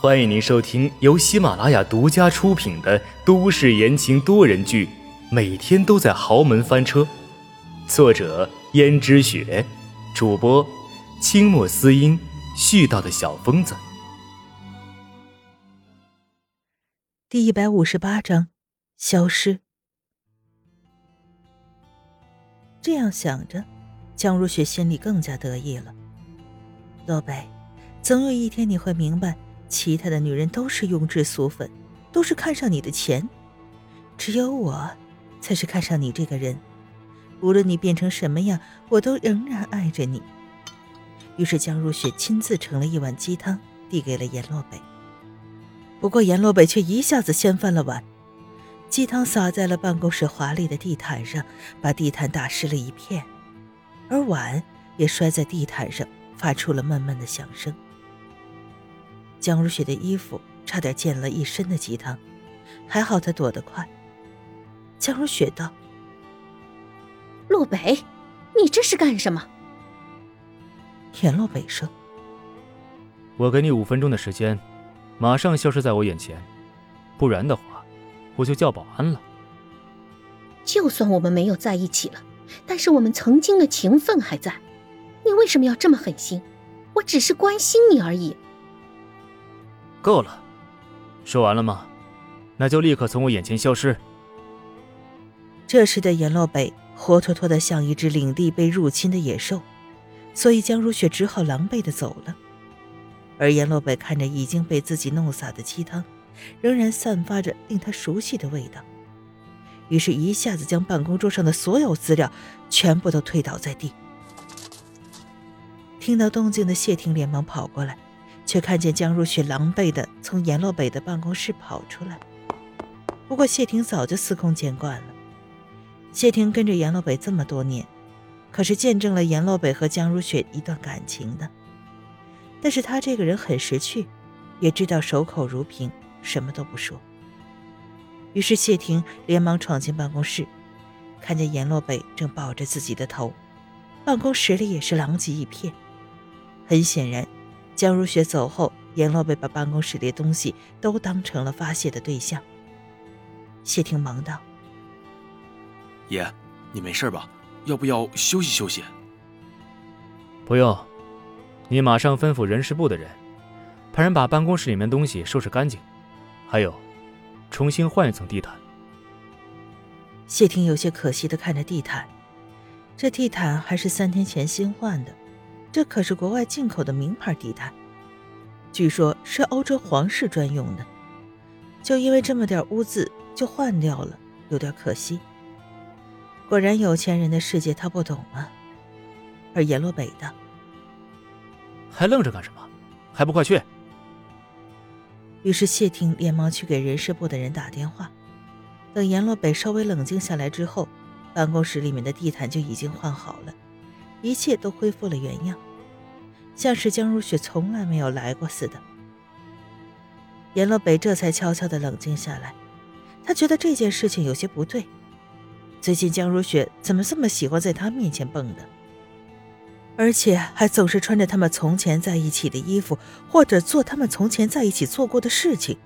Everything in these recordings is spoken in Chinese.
欢迎您收听由喜马拉雅独家出品的都市言情多人剧《每天都在豪门翻车》，作者：胭脂雪，主播：清墨思音，絮叨的小疯子。第一百五十八章，消失。这样想着，江如雪心里更加得意了。洛北，总有一天你会明白。其他的女人都是庸脂俗粉，都是看上你的钱，只有我，才是看上你这个人。无论你变成什么样，我都仍然爱着你。于是江如雪亲自盛了一碗鸡汤，递给了阎洛北。不过阎洛北却一下子掀翻了碗，鸡汤洒在了办公室华丽的地毯上，把地毯打湿了一片，而碗也摔在地毯上，发出了闷闷的响声。江如雪的衣服差点溅了一身的鸡汤，还好她躲得快。江如雪道：“洛北，你这是干什么？”田洛北说：“我给你五分钟的时间，马上消失在我眼前，不然的话，我就叫保安了。”就算我们没有在一起了，但是我们曾经的情分还在。你为什么要这么狠心？我只是关心你而已。够了，说完了吗？那就立刻从我眼前消失。这时的阎洛北活脱脱的像一只领地被入侵的野兽，所以江如雪只好狼狈的走了。而阎洛北看着已经被自己弄洒的鸡汤，仍然散发着令他熟悉的味道，于是一下子将办公桌上的所有资料全部都推倒在地。听到动静的谢霆连忙跑过来。却看见江如雪狼狈的从阎洛北的办公室跑出来。不过谢霆早就司空见惯了。谢霆跟着阎洛北这么多年，可是见证了阎洛北和江如雪一段感情的。但是他这个人很识趣，也知道守口如瓶，什么都不说。于是谢霆连忙闯进办公室，看见阎洛北正抱着自己的头，办公室里也是狼藉一片。很显然。江如雪走后，阎洛北把办公室里的东西都当成了发泄的对象。谢霆忙道：“爷，你没事吧？要不要休息休息？”“不用，你马上吩咐人事部的人，派人把办公室里面东西收拾干净，还有，重新换一层地毯。”谢霆有些可惜的看着地毯，这地毯还是三天前新换的。这可是国外进口的名牌地毯，据说是欧洲皇室专用的。就因为这么点污渍就换掉了，有点可惜。果然有钱人的世界他不懂啊。而阎洛北的，还愣着干什么？还不快去！于是谢霆连忙去给人事部的人打电话。等阎洛北稍微冷静下来之后，办公室里面的地毯就已经换好了。一切都恢复了原样，像是江如雪从来没有来过似的。阎洛北这才悄悄的冷静下来，他觉得这件事情有些不对。最近江如雪怎么这么喜欢在他面前蹦的，而且还总是穿着他们从前在一起的衣服，或者做他们从前在一起做过的事情？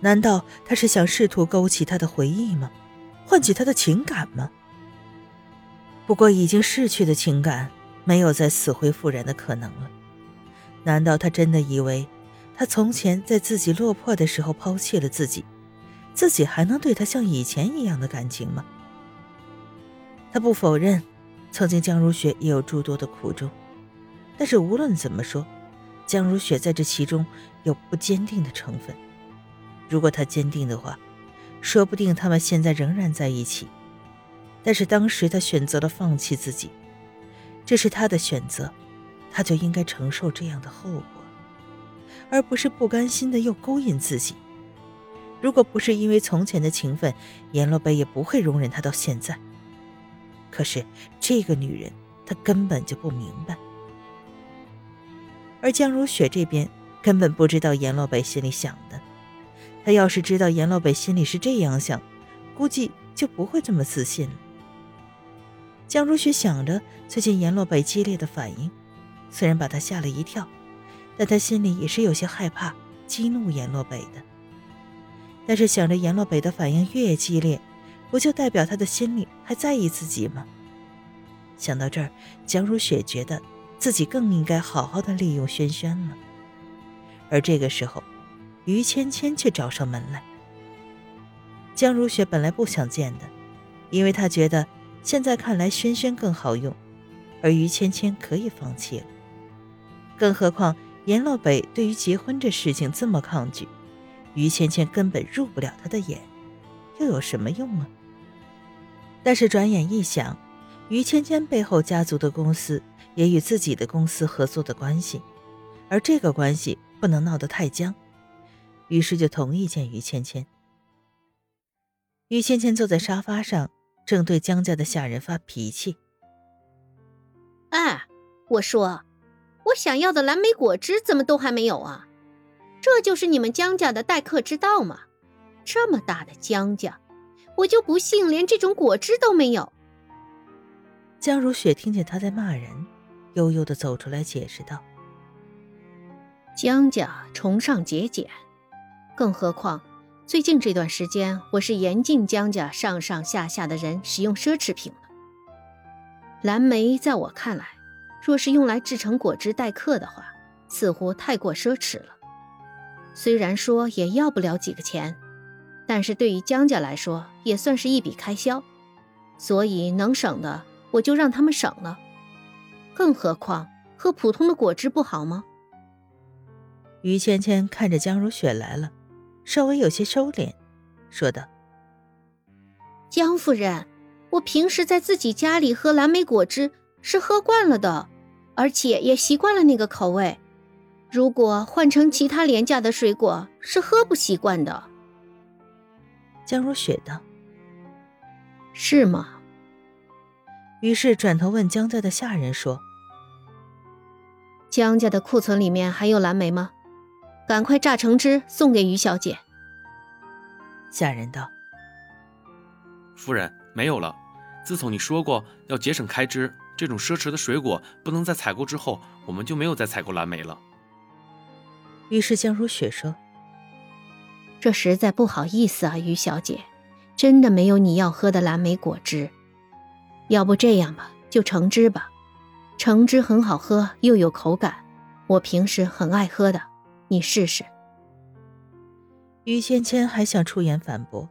难道他是想试图勾起他的回忆吗？唤起他的情感吗？不过，已经逝去的情感没有再死灰复燃的可能了。难道他真的以为，他从前在自己落魄的时候抛弃了自己，自己还能对他像以前一样的感情吗？他不否认，曾经江如雪也有诸多的苦衷，但是无论怎么说，江如雪在这其中有不坚定的成分。如果她坚定的话，说不定他们现在仍然在一起。但是当时他选择了放弃自己，这是他的选择，他就应该承受这样的后果，而不是不甘心的又勾引自己。如果不是因为从前的情分，阎洛北也不会容忍他到现在。可是这个女人，他根本就不明白。而江如雪这边根本不知道阎洛北心里想的，他要是知道阎洛北心里是这样想，估计就不会这么自信了。江如雪想着最近阎洛北激烈的反应，虽然把她吓了一跳，但她心里也是有些害怕，激怒阎洛北的。但是想着阎洛北的反应越激烈，不就代表他的心里还在意自己吗？想到这儿，江如雪觉得自己更应该好好的利用轩轩了。而这个时候，于芊芊却找上门来。江如雪本来不想见的，因为她觉得现在看来轩轩更好用，而于芊芊可以放弃了。更何况严洛北对于结婚这事情这么抗拒，于芊芊根本入不了他的眼，又有什么用啊？但是转眼一想，于芊芊背后家族的公司也与自己的公司合作的关系，而这个关系不能闹得太僵，于是就同意见于芊芊。于芊芊坐在沙发上，正对江家的下人发脾气：“哎，我说，我想要的蓝莓果汁怎么都还没有啊？这就是你们江家的待客之道吗？这么大的江家，我就不信连这种果汁都没有。”江如雪听见他在骂人，悠悠的走出来解释道：“江家崇尚节俭，更何况……”最近这段时间，我是严禁江家上上下下的人使用奢侈品了。蓝莓在我看来，若是用来制成果汁待客的话，似乎太过奢侈了。虽然说也要不了几个钱，但是对于江家来说，也算是一笔开销。所以能省的，我就让他们省了。更何况喝普通的果汁不好吗？于芊芊看着江如雪来了。稍微有些收敛，说道：“江夫人，我平时在自己家里喝蓝莓果汁是喝惯了的，而且也习惯了那个口味。如果换成其他廉价的水果，是喝不习惯的。”江如雪道：“是吗？”于是转头问江家的下人说：“江家的库存里面还有蓝莓吗？”赶快榨橙汁送给于小姐。下人道：“夫人没有了。自从你说过要节省开支，这种奢侈的水果不能再采购之后，我们就没有再采购蓝莓了。”于是江如雪说：“这实在不好意思啊，于小姐，真的没有你要喝的蓝莓果汁。要不这样吧，就橙汁吧，橙汁很好喝又有口感，我平时很爱喝的。”你试试。于芊芊还想出言反驳，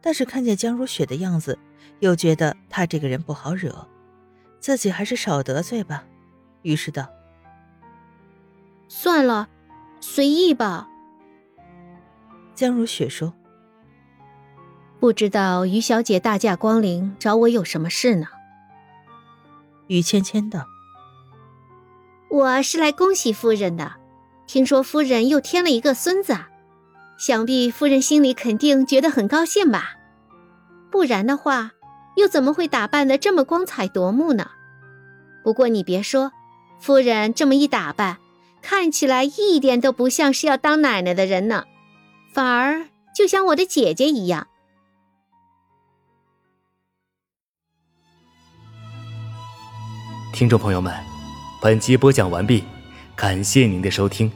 但是看见江如雪的样子，又觉得她这个人不好惹，自己还是少得罪吧。于是道：“算了，随意吧。”江如雪说：“不知道于小姐大驾光临，找我有什么事呢？”于芊芊道：“我是来恭喜夫人的。”听说夫人又添了一个孙子，想必夫人心里肯定觉得很高兴吧？不然的话，又怎么会打扮的这么光彩夺目呢？不过你别说，夫人这么一打扮，看起来一点都不像是要当奶奶的人呢，反而就像我的姐姐一样。听众朋友们，本集播讲完毕，感谢您的收听。